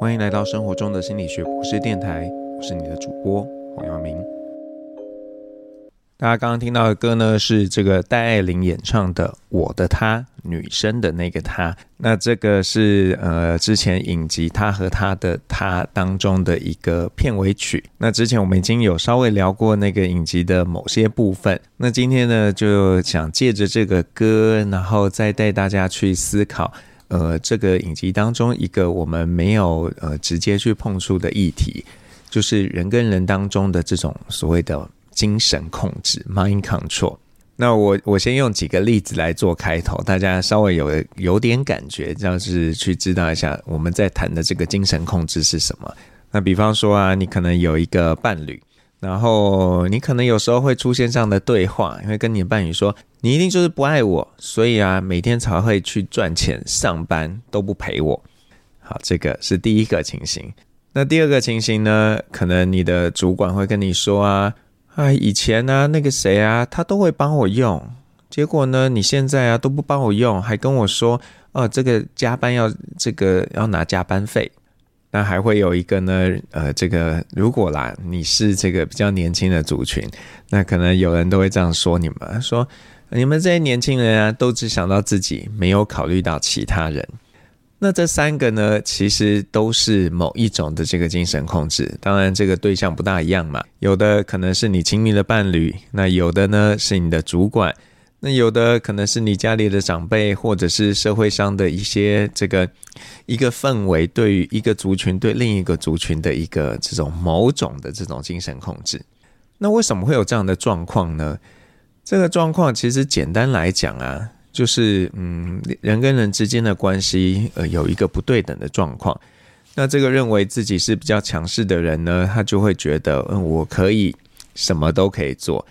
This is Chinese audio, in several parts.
欢迎来到生活中的心理学博士电台，我是你的主播黄耀明。大家刚刚听到的歌呢，是这个戴爱玲演唱的《我的她》，女生的那个她。那这个是呃之前影集《她和他的她》当中的一个片尾曲。那之前我们已经有稍微聊过那个影集的某些部分。那今天呢，就想借着这个歌，然后再带大家去思考。呃，这个影集当中一个我们没有呃直接去碰触的议题，就是人跟人当中的这种所谓的精神控制 （mind control）。那我我先用几个例子来做开头，大家稍微有有点感觉，就是去知道一下我们在谈的这个精神控制是什么。那比方说啊，你可能有一个伴侣。然后你可能有时候会出现这样的对话，你会跟你的伴侣说，你一定就是不爱我，所以啊，每天才会去赚钱上班都不陪我。好，这个是第一个情形。那第二个情形呢？可能你的主管会跟你说啊，哎，以前呢，那个谁啊，他都会帮我用，结果呢，你现在啊都不帮我用，还跟我说，哦，这个加班要这个要拿加班费。那还会有一个呢，呃，这个如果啦，你是这个比较年轻的族群，那可能有人都会这样说你们，说你们这些年轻人啊，都只想到自己，没有考虑到其他人。那这三个呢，其实都是某一种的这个精神控制，当然这个对象不大一样嘛，有的可能是你亲密的伴侣，那有的呢是你的主管。那有的可能是你家里的长辈，或者是社会上的一些这个一个氛围，对于一个族群对另一个族群的一个这种某种的这种精神控制。那为什么会有这样的状况呢？这个状况其实简单来讲啊，就是嗯，人跟人之间的关系呃有一个不对等的状况。那这个认为自己是比较强势的人呢，他就会觉得嗯，我可以什么都可以做。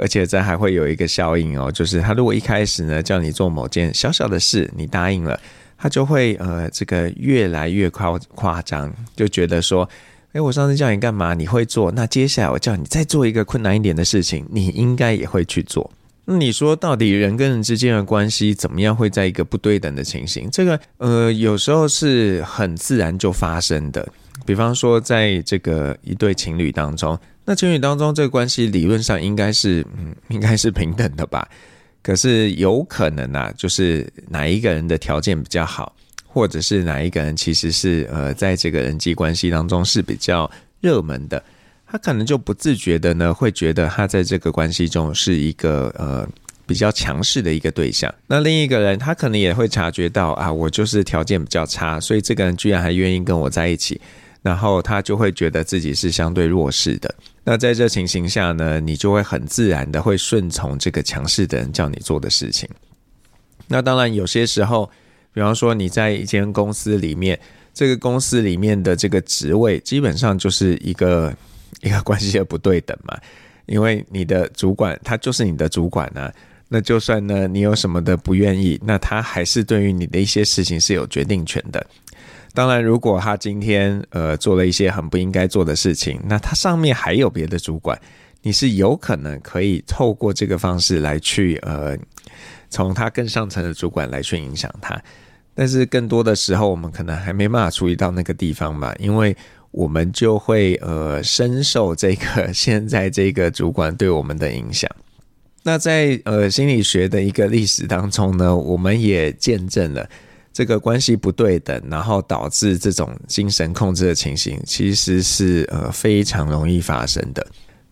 而且这还会有一个效应哦，就是他如果一开始呢叫你做某件小小的事，你答应了，他就会呃这个越来越夸夸张，就觉得说，诶，我上次叫你干嘛，你会做，那接下来我叫你再做一个困难一点的事情，你应该也会去做。那你说到底人跟人之间的关系怎么样会在一个不对等的情形？这个呃有时候是很自然就发生的，比方说在这个一对情侣当中。那情侣当中，这个关系理论上应该是，嗯，应该是平等的吧？可是有可能啊，就是哪一个人的条件比较好，或者是哪一个人其实是呃，在这个人际关系当中是比较热门的，他可能就不自觉的呢，会觉得他在这个关系中是一个呃比较强势的一个对象。那另一个人，他可能也会察觉到啊，我就是条件比较差，所以这个人居然还愿意跟我在一起。然后他就会觉得自己是相对弱势的。那在这情形下呢，你就会很自然的会顺从这个强势的人叫你做的事情。那当然有些时候，比方说你在一间公司里面，这个公司里面的这个职位基本上就是一个 一个关系的不对等嘛。因为你的主管他就是你的主管呢，那就算呢你有什么的不愿意，那他还是对于你的一些事情是有决定权的。当然，如果他今天呃做了一些很不应该做的事情，那他上面还有别的主管，你是有可能可以透过这个方式来去呃从他更上层的主管来去影响他。但是更多的时候，我们可能还没办法处理到那个地方吧，因为我们就会呃深受这个 现在这个主管对我们的影响。那在呃心理学的一个历史当中呢，我们也见证了。这个关系不对等，然后导致这种精神控制的情形，其实是呃非常容易发生的。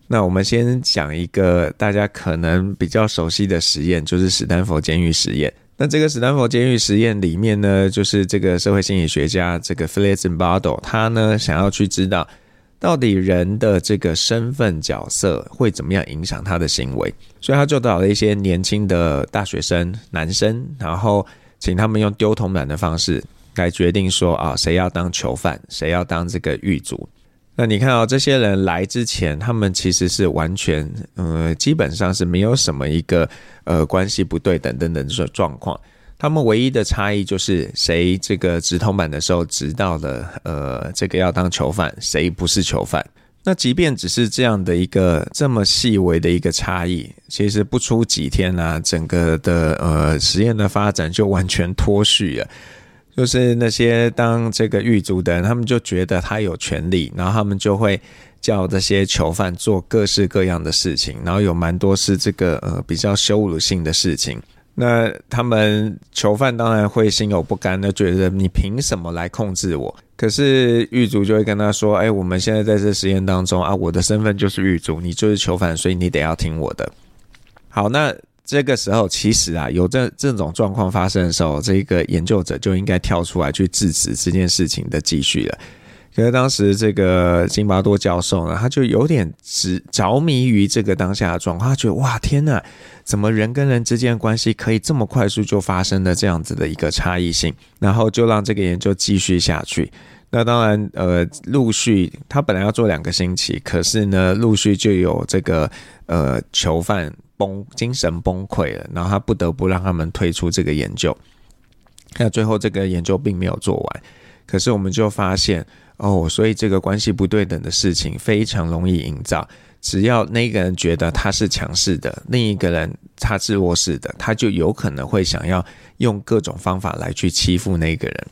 那我们先讲一个大家可能比较熟悉的实验，就是史丹佛监狱实验。那这个史丹佛监狱实验里面呢，就是这个社会心理学家这个 Philip Zimbardo，他呢想要去知道到底人的这个身份角色会怎么样影响他的行为，所以他就找了一些年轻的大学生男生，然后。请他们用丢铜板的方式来决定说啊，谁要当囚犯，谁要当这个狱卒。那你看哦，这些人来之前，他们其实是完全，呃，基本上是没有什么一个呃关系不对等等等的状况。他们唯一的差异就是谁这个掷铜板的时候知道了，呃，这个要当囚犯，谁不是囚犯。那即便只是这样的一个这么细微的一个差异，其实不出几天啊，整个的呃实验的发展就完全脱序了。就是那些当这个狱卒的人，他们就觉得他有权利，然后他们就会叫这些囚犯做各式各样的事情，然后有蛮多是这个呃比较羞辱性的事情。那他们囚犯当然会心有不甘，的觉得你凭什么来控制我？可是狱卒就会跟他说：“哎，我们现在在这实验当中啊，我的身份就是狱卒，你就是囚犯，所以你得要听我的。”好，那这个时候其实啊，有这这种状况发生的时候，这个研究者就应该跳出来去制止这件事情的继续了。可是当时这个金巴多教授呢，他就有点执着迷于这个当下的状况，他觉得哇天呐，怎么人跟人之间的关系可以这么快速就发生的这样子的一个差异性？然后就让这个研究继续下去。那当然，呃，陆续他本来要做两个星期，可是呢，陆续就有这个呃囚犯崩精神崩溃了，然后他不得不让他们退出这个研究。那最后这个研究并没有做完，可是我们就发现。哦，所以这个关系不对等的事情非常容易营造。只要那个人觉得他是强势的，另一个人他是弱势的，他就有可能会想要用各种方法来去欺负那个人。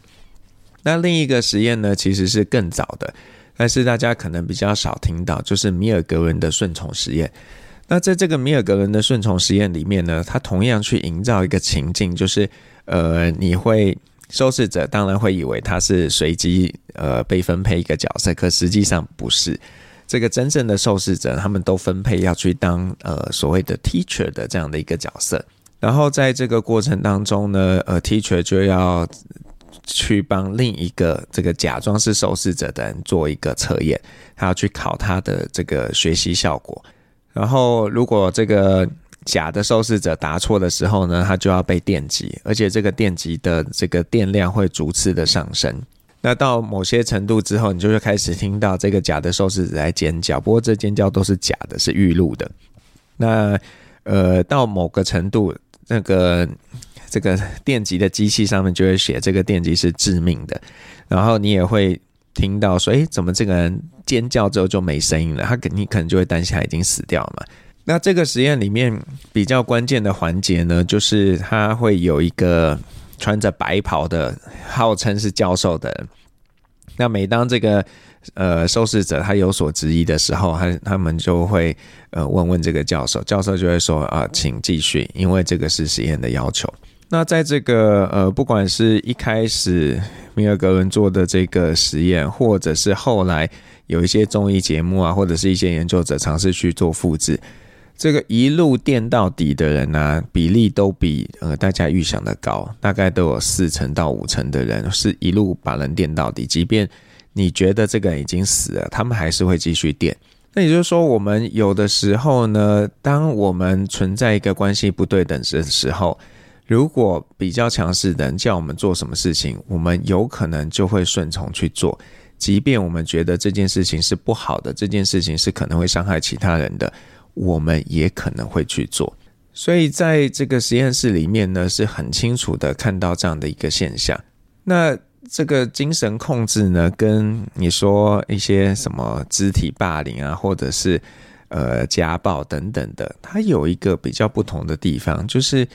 那另一个实验呢，其实是更早的，但是大家可能比较少听到，就是米尔格伦的顺从实验。那在这个米尔格伦的顺从实验里面呢，他同样去营造一个情境，就是呃，你会。受试者当然会以为他是随机呃被分配一个角色，可实际上不是。这个真正的受试者，他们都分配要去当呃所谓的 teacher 的这样的一个角色。然后在这个过程当中呢，呃 teacher 就要去帮另一个这个假装是受试者的人做一个测验，他要去考他的这个学习效果。然后如果这个假的受试者答错的时候呢，他就要被电击，而且这个电击的这个电量会逐次的上升。那到某些程度之后，你就会开始听到这个假的受试者在尖叫，不过这尖叫都是假的，是预录的。那呃，到某个程度，那个这个电击的机器上面就会写这个电击是致命的，然后你也会听到说，诶，怎么这个人尖叫之后就没声音了？他肯定可能就会担心他已经死掉了嘛。那这个实验里面比较关键的环节呢，就是他会有一个穿着白袍的，号称是教授的。那每当这个呃受试者他有所质疑的时候，他他们就会呃问问这个教授，教授就会说啊，请继续，因为这个是实验的要求。那在这个呃，不管是一开始米尔格伦做的这个实验，或者是后来有一些综艺节目啊，或者是一些研究者尝试去做复制。这个一路电到底的人呢、比例都比呃大家预想的高，大概都有四成到五成的人是一路把人电到底，即便你觉得这个人已经死了，他们还是会继续电。那也就是说，我们有的时候呢，当我们存在一个关系不对等的时候，如果比较强势的人叫我们做什么事情，我们有可能就会顺从去做，即便我们觉得这件事情是不好的，这件事情是可能会伤害其他人的。我们也可能会去做，所以在这个实验室里面呢，是很清楚的看到这样的一个现象。那这个精神控制呢，跟你说一些什么肢体霸凌啊，或者是呃家暴等等的，它有一个比较不同的地方，就是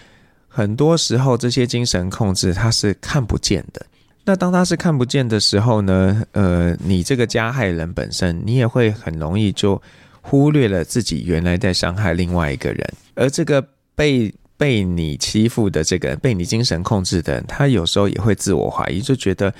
很多时候这些精神控制它是看不见的。那当它是看不见的时候呢，呃，你这个加害人本身，你也会很容易就。忽略了自己原来在伤害另外一个人，而这个被被你欺负的这个被你精神控制的人，他有时候也会自我怀疑，就觉得，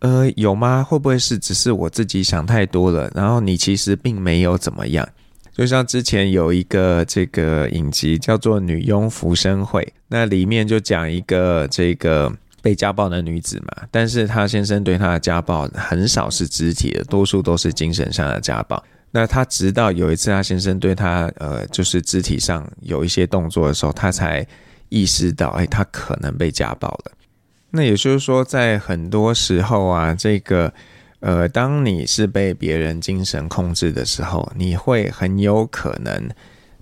呃，有吗？会不会是只是我自己想太多了？然后你其实并没有怎么样。就像之前有一个这个影集叫做《女佣浮生会》，那里面就讲一个这个被家暴的女子嘛，但是她先生对她的家暴很少是肢体的，多数都是精神上的家暴。那他直到有一次，他先生对他呃，就是肢体上有一些动作的时候，他才意识到，哎，他可能被家暴了。那也就是说，在很多时候啊，这个呃，当你是被别人精神控制的时候，你会很有可能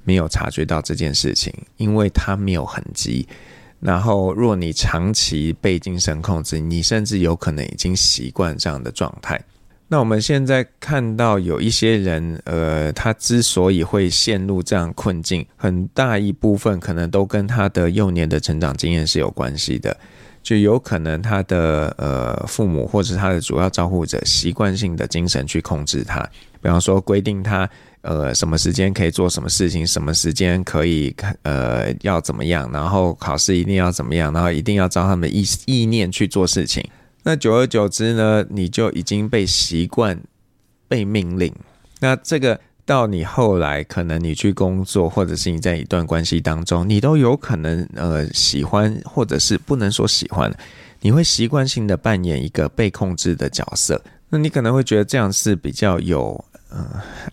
没有察觉到这件事情，因为他没有痕迹。然后，若你长期被精神控制，你甚至有可能已经习惯这样的状态。那我们现在看到有一些人，呃，他之所以会陷入这样困境，很大一部分可能都跟他的幼年的成长经验是有关系的。就有可能他的呃父母或者他的主要照顾者习惯性的精神去控制他，比方说规定他呃什么时间可以做什么事情，什么时间可以呃要怎么样，然后考试一定要怎么样，然后一定要照他们意意念去做事情。那久而久之呢，你就已经被习惯被命令。那这个。到你后来，可能你去工作，或者是你在一段关系当中，你都有可能呃喜欢，或者是不能说喜欢，你会习惯性的扮演一个被控制的角色。那你可能会觉得这样是比较有。嗯，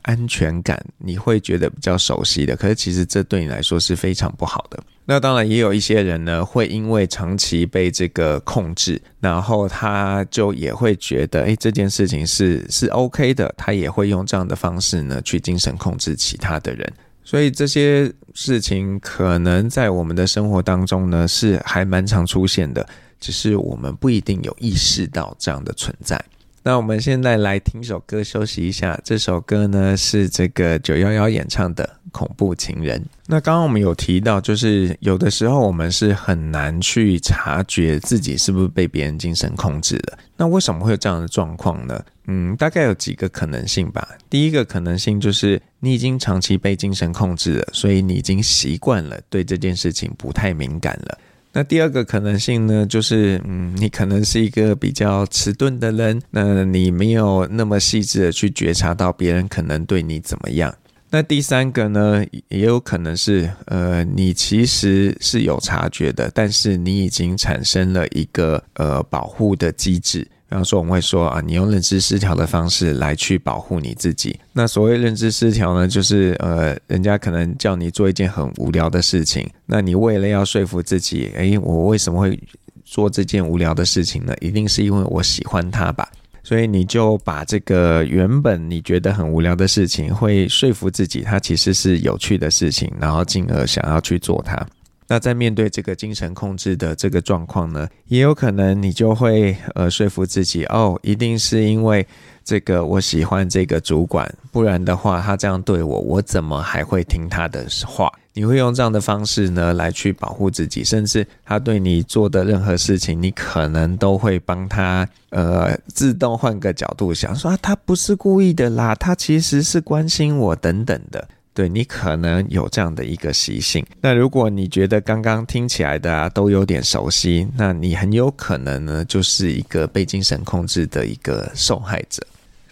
安全感你会觉得比较熟悉的，可是其实这对你来说是非常不好的。那当然也有一些人呢，会因为长期被这个控制，然后他就也会觉得，诶，这件事情是是 OK 的，他也会用这样的方式呢去精神控制其他的人。所以这些事情可能在我们的生活当中呢是还蛮常出现的，只是我们不一定有意识到这样的存在。那我们现在来听首歌休息一下。这首歌呢是这个九幺幺演唱的《恐怖情人》。那刚刚我们有提到，就是有的时候我们是很难去察觉自己是不是被别人精神控制的。那为什么会有这样的状况呢？嗯，大概有几个可能性吧。第一个可能性就是你已经长期被精神控制了，所以你已经习惯了，对这件事情不太敏感了。那第二个可能性呢，就是嗯，你可能是一个比较迟钝的人，那你没有那么细致的去觉察到别人可能对你怎么样。那第三个呢，也有可能是呃，你其实是有察觉的，但是你已经产生了一个呃保护的机制。比方说，我们会说啊，你用认知失调的方式来去保护你自己。那所谓认知失调呢，就是呃，人家可能叫你做一件很无聊的事情，那你为了要说服自己，诶，我为什么会做这件无聊的事情呢？一定是因为我喜欢它吧。所以你就把这个原本你觉得很无聊的事情，会说服自己它其实是有趣的事情，然后进而想要去做它。那在面对这个精神控制的这个状况呢，也有可能你就会呃说服自己哦，一定是因为这个我喜欢这个主管，不然的话他这样对我，我怎么还会听他的话？你会用这样的方式呢来去保护自己，甚至他对你做的任何事情，你可能都会帮他呃自动换个角度想说，啊，他不是故意的啦，他其实是关心我等等的。对，你可能有这样的一个习性。那如果你觉得刚刚听起来的啊都有点熟悉，那你很有可能呢就是一个被精神控制的一个受害者。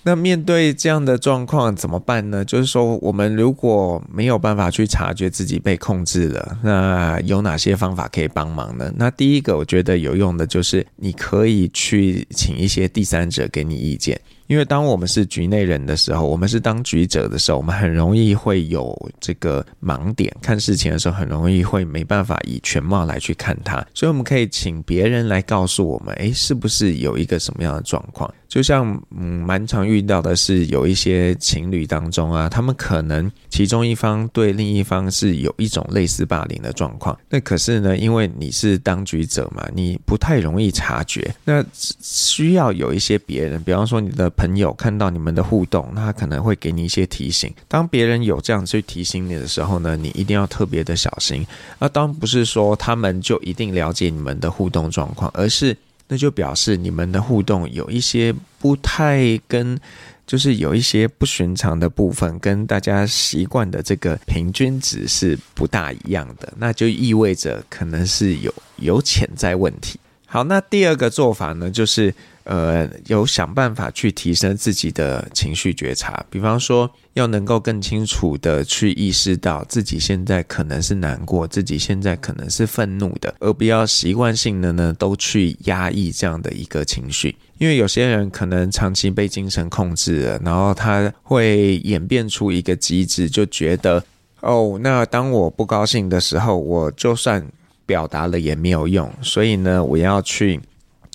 那面对这样的状况怎么办呢？就是说，我们如果没有办法去察觉自己被控制了，那有哪些方法可以帮忙呢？那第一个我觉得有用的就是你可以去请一些第三者给你意见。因为当我们是局内人的时候，我们是当局者的时候，我们很容易会有这个盲点，看事情的时候很容易会没办法以全貌来去看它，所以我们可以请别人来告诉我们，诶，是不是有一个什么样的状况？就像嗯，蛮常遇到的是有一些情侣当中啊，他们可能其中一方对另一方是有一种类似霸凌的状况，那可是呢，因为你是当局者嘛，你不太容易察觉，那需要有一些别人，比方说你的。朋友看到你们的互动，那他可能会给你一些提醒。当别人有这样去提醒你的时候呢，你一定要特别的小心。那当不是说他们就一定了解你们的互动状况，而是那就表示你们的互动有一些不太跟，就是有一些不寻常的部分，跟大家习惯的这个平均值是不大一样的。那就意味着可能是有有潜在问题。好，那第二个做法呢，就是呃，有想办法去提升自己的情绪觉察，比方说，要能够更清楚的去意识到自己现在可能是难过，自己现在可能是愤怒的，而不要习惯性的呢都去压抑这样的一个情绪，因为有些人可能长期被精神控制了，然后他会演变出一个机制，就觉得哦，那当我不高兴的时候，我就算。表达了也没有用，所以呢，我要去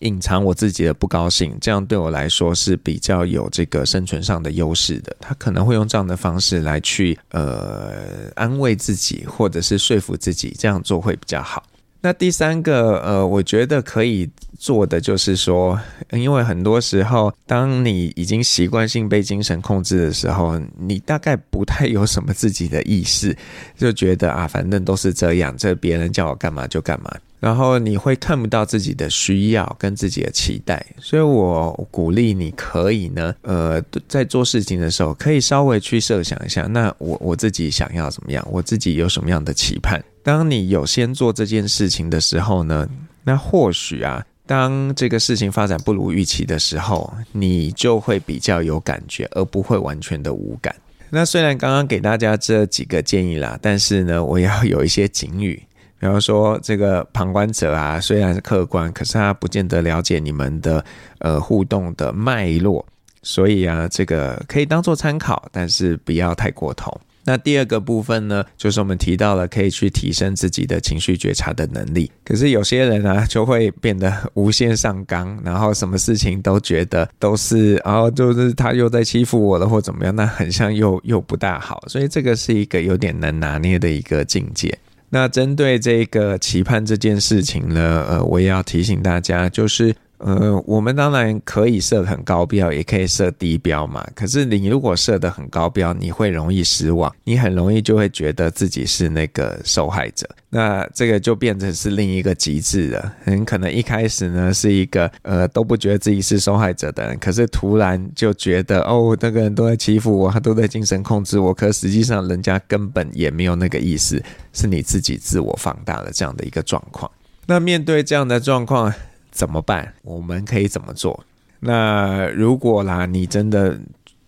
隐藏我自己的不高兴，这样对我来说是比较有这个生存上的优势的。他可能会用这样的方式来去呃安慰自己，或者是说服自己这样做会比较好。那第三个呃，我觉得可以。做的就是说，因为很多时候，当你已经习惯性被精神控制的时候，你大概不太有什么自己的意识，就觉得啊，反正都是这样，这别人叫我干嘛就干嘛。然后你会看不到自己的需要跟自己的期待，所以我鼓励你可以呢，呃，在做事情的时候可以稍微去设想一下，那我我自己想要怎么样，我自己有什么样的期盼。当你有先做这件事情的时候呢，那或许啊，当这个事情发展不如预期的时候，你就会比较有感觉，而不会完全的无感。那虽然刚刚给大家这几个建议啦，但是呢，我要有一些警语。比方说，这个旁观者啊，虽然是客观，可是他不见得了解你们的呃互动的脉络，所以啊，这个可以当做参考，但是不要太过头。那第二个部分呢，就是我们提到了可以去提升自己的情绪觉察的能力。可是有些人啊，就会变得无限上纲，然后什么事情都觉得都是，然后就是他又在欺负我了，或怎么样，那很像又又不大好。所以这个是一个有点难拿捏的一个境界。那针对这个期盼这件事情呢，呃，我也要提醒大家，就是。呃，我们当然可以设很高标，也可以设低标嘛。可是你如果设得很高标，你会容易失望，你很容易就会觉得自己是那个受害者。那这个就变成是另一个极致了。很可能一开始呢是一个呃都不觉得自己是受害者的人，可是突然就觉得哦，那个人都在欺负我，他都在精神控制我。可实际上人家根本也没有那个意思，是你自己自我放大了这样的一个状况。那面对这样的状况，怎么办？我们可以怎么做？那如果啦，你真的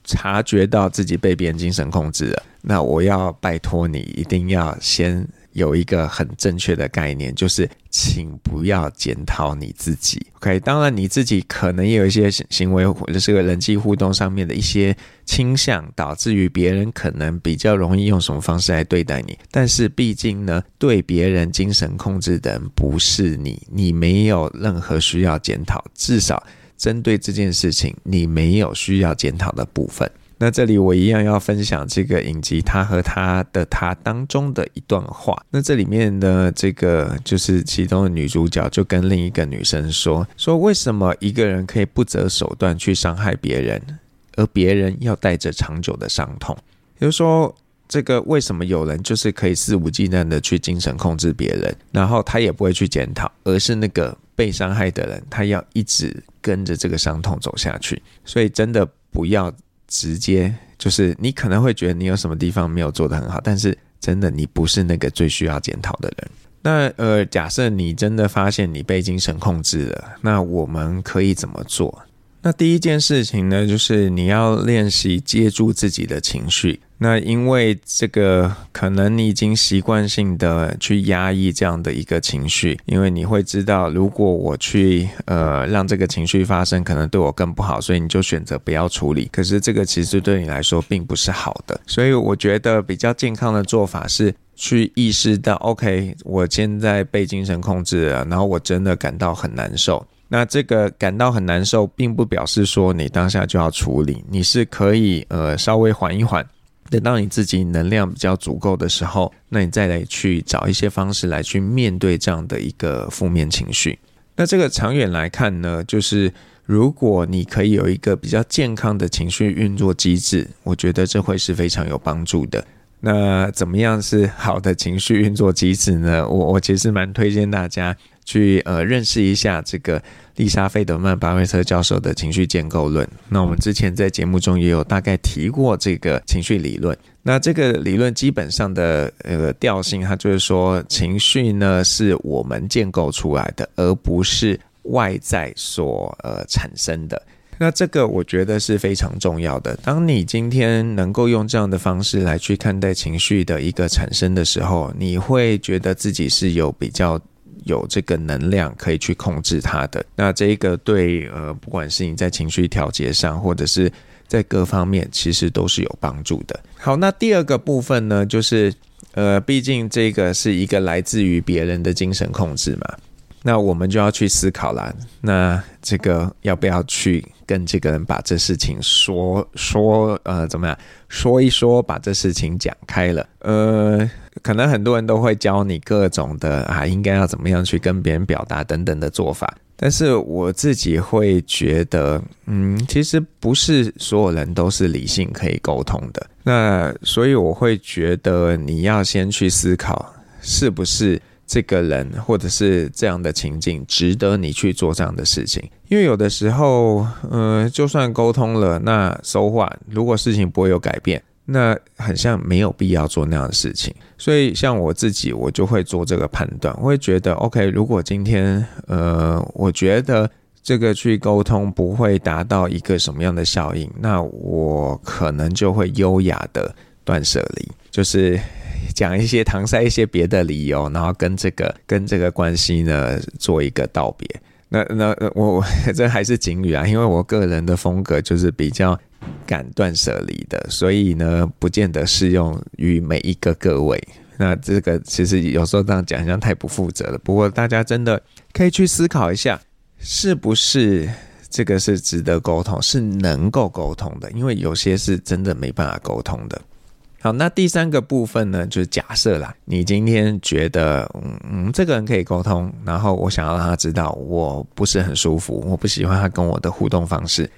察觉到自己被别人精神控制了，那我要拜托你，一定要先。有一个很正确的概念，就是请不要检讨你自己。OK，当然你自己可能也有一些行为或者是个人际互动上面的一些倾向，导致于别人可能比较容易用什么方式来对待你。但是毕竟呢，对别人精神控制的人不是你，你没有任何需要检讨。至少针对这件事情，你没有需要检讨的部分。那这里我一样要分享这个影集《他和他的他》当中的一段话。那这里面呢，这个就是其中的女主角就跟另一个女生说：说为什么一个人可以不择手段去伤害别人，而别人要带着长久的伤痛？也就是说，这个为什么有人就是可以肆无忌惮的去精神控制别人，然后他也不会去检讨，而是那个被伤害的人，他要一直跟着这个伤痛走下去。所以真的不要。直接就是你可能会觉得你有什么地方没有做得很好，但是真的你不是那个最需要检讨的人。那呃，假设你真的发现你被精神控制了，那我们可以怎么做？那第一件事情呢，就是你要练习接住自己的情绪。那因为这个，可能你已经习惯性的去压抑这样的一个情绪，因为你会知道，如果我去呃让这个情绪发生，可能对我更不好，所以你就选择不要处理。可是这个其实对你来说并不是好的，所以我觉得比较健康的做法是去意识到，OK，我现在被精神控制了，然后我真的感到很难受。那这个感到很难受，并不表示说你当下就要处理，你是可以呃稍微缓一缓。等到你自己能量比较足够的时候，那你再来去找一些方式来去面对这样的一个负面情绪。那这个长远来看呢，就是如果你可以有一个比较健康的情绪运作机制，我觉得这会是非常有帮助的。那怎么样是好的情绪运作机制呢？我我其实蛮推荐大家去呃认识一下这个。丽莎·费德曼·巴菲特教授的情绪建构论。那我们之前在节目中也有大概提过这个情绪理论。那这个理论基本上的呃调性，它就是说，情绪呢是我们建构出来的，而不是外在所呃产生的。那这个我觉得是非常重要的。当你今天能够用这样的方式来去看待情绪的一个产生的时候，你会觉得自己是有比较。有这个能量可以去控制它的，那这个对呃，不管是你在情绪调节上，或者是在各方面，其实都是有帮助的。好，那第二个部分呢，就是呃，毕竟这个是一个来自于别人的精神控制嘛，那我们就要去思考啦，那这个要不要去跟这个人把这事情说说呃，怎么样说一说，把这事情讲开了，呃。可能很多人都会教你各种的啊，应该要怎么样去跟别人表达等等的做法，但是我自己会觉得，嗯，其实不是所有人都是理性可以沟通的。那所以我会觉得你要先去思考，是不是这个人或者是这样的情境值得你去做这样的事情。因为有的时候，嗯、呃，就算沟通了，那 so what？如果事情不会有改变，那很像没有必要做那样的事情。所以像我自己，我就会做这个判断，我会觉得 OK，如果今天，呃，我觉得。这个去沟通不会达到一个什么样的效应，那我可能就会优雅的断舍离，就是讲一些搪塞一些别的理由，然后跟这个 跟这个关系呢做一个道别。那那我这还是警语啊，因为我个人的风格就是比较敢断舍离的，所以呢不见得适用于每一个各位。那这个其实有时候这样讲好像太不负责了，不过大家真的可以去思考一下。是不是这个是值得沟通，是能够沟通的？因为有些是真的没办法沟通的。好，那第三个部分呢，就是假设啦，你今天觉得，嗯嗯，这个人可以沟通，然后我想要让他知道我不是很舒服，我不喜欢他跟我的互动方式，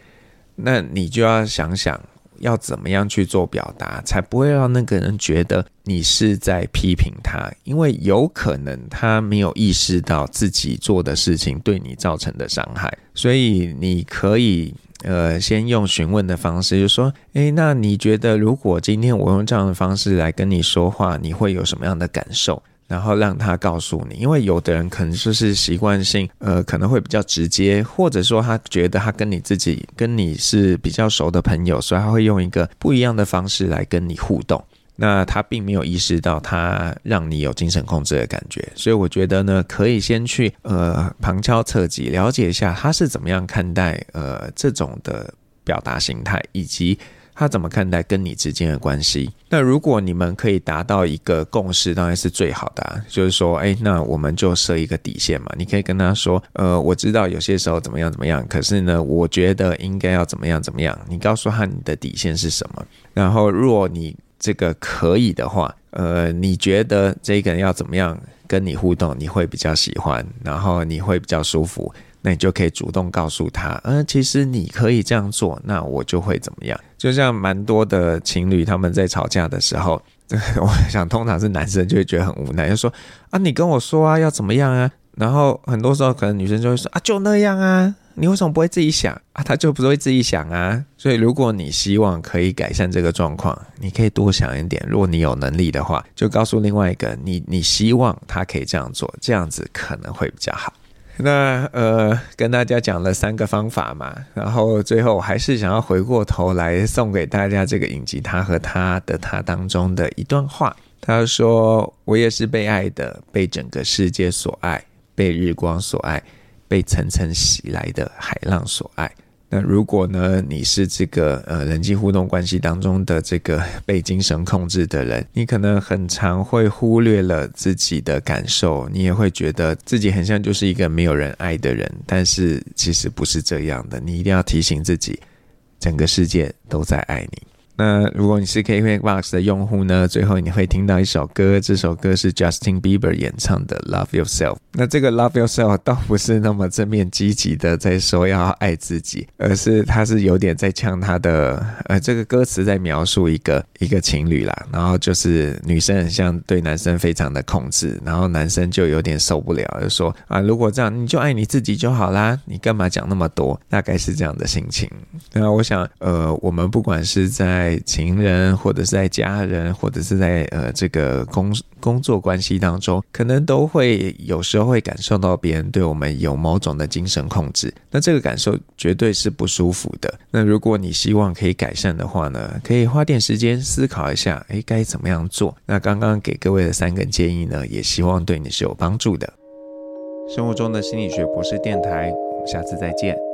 那你就要想想。要怎么样去做表达，才不会让那个人觉得你是在批评他？因为有可能他没有意识到自己做的事情对你造成的伤害，所以你可以呃先用询问的方式，就说：诶，那你觉得如果今天我用这样的方式来跟你说话，你会有什么样的感受？然后让他告诉你，因为有的人可能就是习惯性，呃，可能会比较直接，或者说他觉得他跟你自己跟你是比较熟的朋友，所以他会用一个不一样的方式来跟你互动。那他并没有意识到他让你有精神控制的感觉，所以我觉得呢，可以先去呃旁敲侧击了解一下他是怎么样看待呃这种的表达形态，以及。他怎么看待跟你之间的关系？那如果你们可以达到一个共识，当然是最好的啊。就是说，哎，那我们就设一个底线嘛。你可以跟他说，呃，我知道有些时候怎么样怎么样，可是呢，我觉得应该要怎么样怎么样。你告诉他你的底线是什么。然后，如果你这个可以的话，呃，你觉得这个人要怎么样跟你互动，你会比较喜欢，然后你会比较舒服。那你就可以主动告诉他，嗯、呃，其实你可以这样做，那我就会怎么样？就像蛮多的情侣他们在吵架的时候，我想通常是男生就会觉得很无奈，就说啊，你跟我说啊，要怎么样啊？然后很多时候可能女生就会说啊，就那样啊，你为什么不会自己想啊？他就不会自己想啊。所以如果你希望可以改善这个状况，你可以多想一点。如果你有能力的话，就告诉另外一个你，你希望他可以这样做，这样子可能会比较好。那呃，跟大家讲了三个方法嘛，然后最后还是想要回过头来送给大家这个影集《他和她的他》当中的一段话。他说：“我也是被爱的，被整个世界所爱，被日光所爱，被层层袭来的海浪所爱。”那如果呢，你是这个呃人际互动关系当中的这个被精神控制的人，你可能很常会忽略了自己的感受，你也会觉得自己很像就是一个没有人爱的人，但是其实不是这样的，你一定要提醒自己，整个世界都在爱你。那如果你是 KKBOX 的用户呢，最后你会听到一首歌，这首歌是 Justin Bieber 演唱的《Love Yourself》。那这个 Love Yourself 倒不是那么正面积极的在说要爱自己，而是他是有点在呛他的，呃，这个歌词在描述一个一个情侣啦，然后就是女生很像对男生非常的控制，然后男生就有点受不了，就说啊，如果这样你就爱你自己就好啦，你干嘛讲那么多？大概是这样的心情。那我想，呃，我们不管是在情人，或者是在家人，或者是在呃这个工工作关系当中，可能都会有时候会感受到别人对我们有某种的精神控制。那这个感受绝对是不舒服的。那如果你希望可以改善的话呢，可以花点时间思考一下，诶，该怎么样做？那刚刚给各位的三个建议呢，也希望对你是有帮助的。生活中的心理学博士电台，我们下次再见。